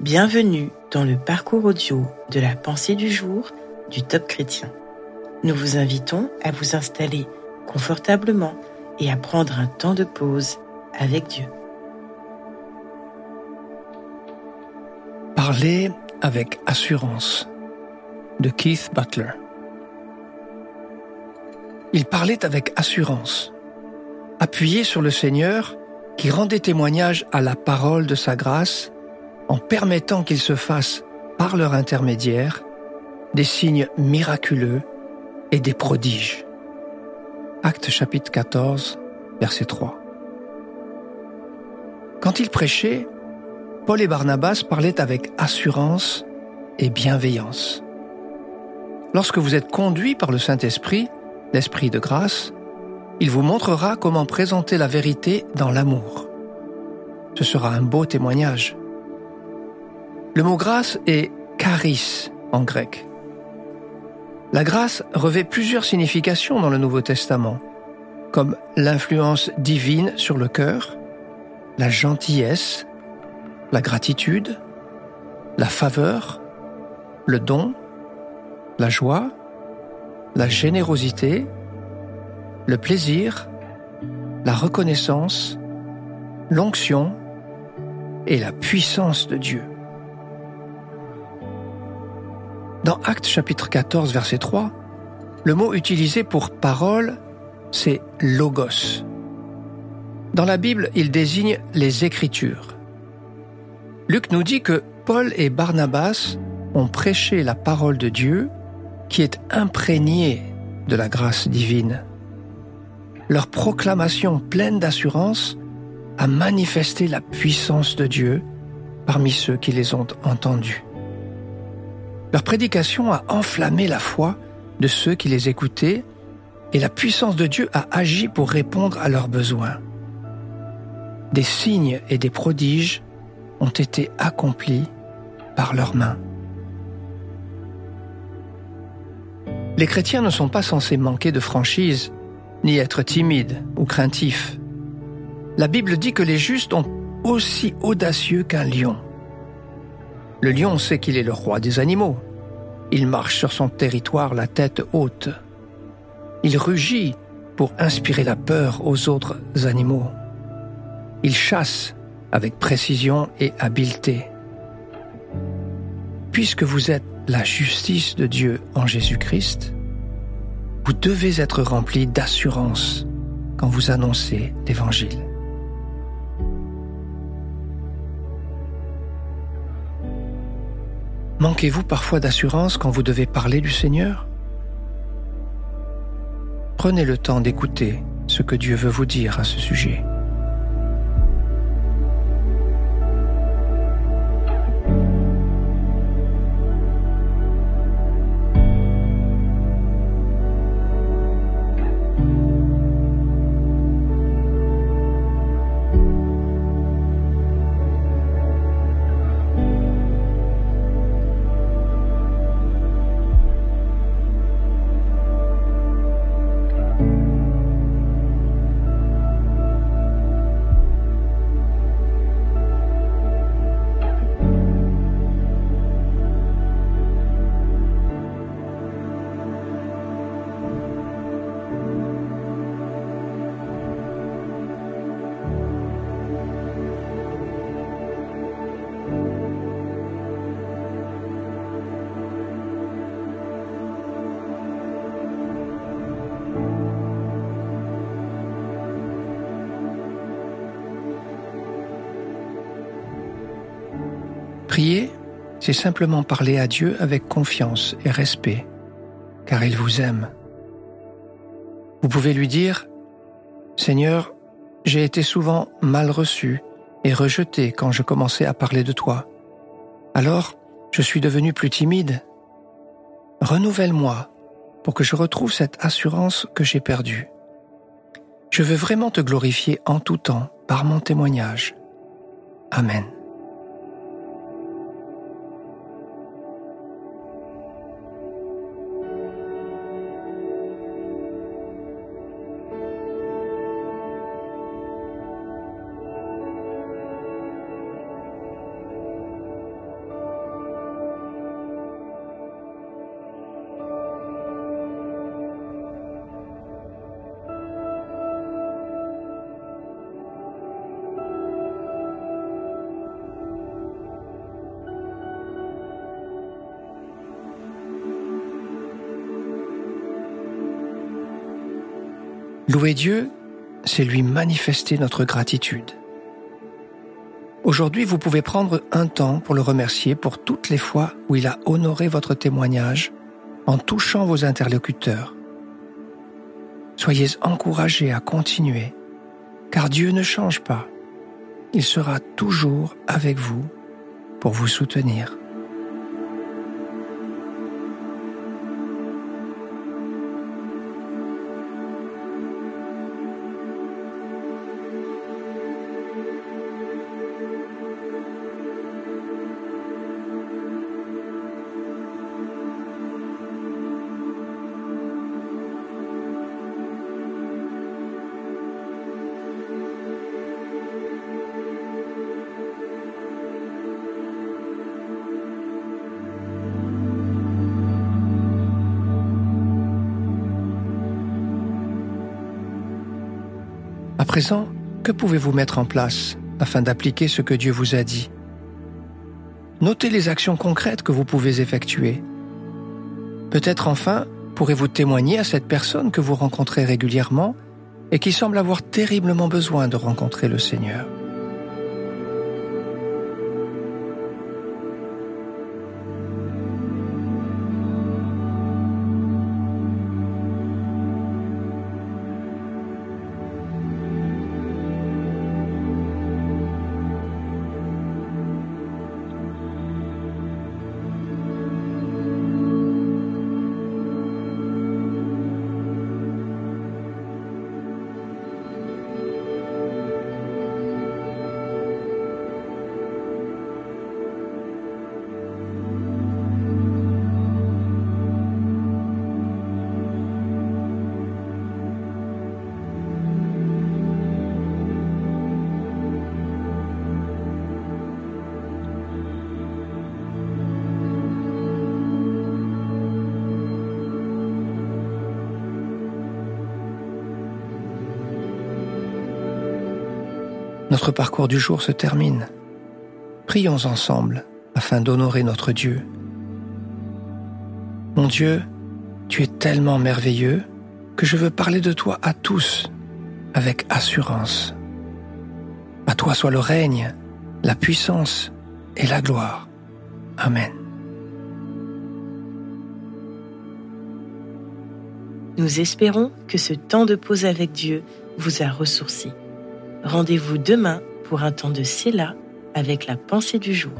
Bienvenue dans le parcours audio de la pensée du jour du Top Chrétien. Nous vous invitons à vous installer confortablement et à prendre un temps de pause avec Dieu. Parler avec assurance de Keith Butler. Il parlait avec assurance, appuyé sur le Seigneur qui rendait témoignage à la parole de sa grâce en permettant qu'ils se fassent, par leur intermédiaire, des signes miraculeux et des prodiges. Acte chapitre 14, verset 3. Quand il prêchait, Paul et Barnabas parlaient avec assurance et bienveillance. Lorsque vous êtes conduit par le Saint-Esprit, l'Esprit de grâce, il vous montrera comment présenter la vérité dans l'amour. Ce sera un beau témoignage. Le mot grâce est charis en grec. La grâce revêt plusieurs significations dans le Nouveau Testament, comme l'influence divine sur le cœur, la gentillesse, la gratitude, la faveur, le don, la joie, la générosité, le plaisir, la reconnaissance, l'onction et la puissance de Dieu. Dans Actes chapitre 14 verset 3, le mot utilisé pour parole, c'est logos. Dans la Bible, il désigne les Écritures. Luc nous dit que Paul et Barnabas ont prêché la parole de Dieu qui est imprégnée de la grâce divine. Leur proclamation pleine d'assurance a manifesté la puissance de Dieu parmi ceux qui les ont entendus. Leur prédication a enflammé la foi de ceux qui les écoutaient et la puissance de Dieu a agi pour répondre à leurs besoins. Des signes et des prodiges ont été accomplis par leurs mains. Les chrétiens ne sont pas censés manquer de franchise, ni être timides ou craintifs. La Bible dit que les justes sont aussi audacieux qu'un lion. Le lion sait qu'il est le roi des animaux. Il marche sur son territoire la tête haute. Il rugit pour inspirer la peur aux autres animaux. Il chasse avec précision et habileté. Puisque vous êtes la justice de Dieu en Jésus-Christ, vous devez être rempli d'assurance quand vous annoncez l'Évangile. Manquez-vous parfois d'assurance quand vous devez parler du Seigneur? Prenez le temps d'écouter ce que Dieu veut vous dire à ce sujet. Prier, c'est simplement parler à Dieu avec confiance et respect, car il vous aime. Vous pouvez lui dire, Seigneur, j'ai été souvent mal reçu et rejeté quand je commençais à parler de toi. Alors, je suis devenu plus timide. Renouvelle-moi pour que je retrouve cette assurance que j'ai perdue. Je veux vraiment te glorifier en tout temps par mon témoignage. Amen. Louer Dieu, c'est lui manifester notre gratitude. Aujourd'hui, vous pouvez prendre un temps pour le remercier pour toutes les fois où il a honoré votre témoignage en touchant vos interlocuteurs. Soyez encouragés à continuer, car Dieu ne change pas. Il sera toujours avec vous pour vous soutenir. Présent, que pouvez-vous mettre en place afin d'appliquer ce que Dieu vous a dit? Notez les actions concrètes que vous pouvez effectuer. Peut-être enfin pourrez-vous témoigner à cette personne que vous rencontrez régulièrement et qui semble avoir terriblement besoin de rencontrer le Seigneur. Notre parcours du jour se termine. Prions ensemble afin d'honorer notre Dieu. Mon Dieu, tu es tellement merveilleux que je veux parler de toi à tous avec assurance. À toi soit le règne, la puissance et la gloire. Amen. Nous espérons que ce temps de pause avec Dieu vous a ressourci. Rendez-vous demain pour un temps de Séla avec la pensée du jour.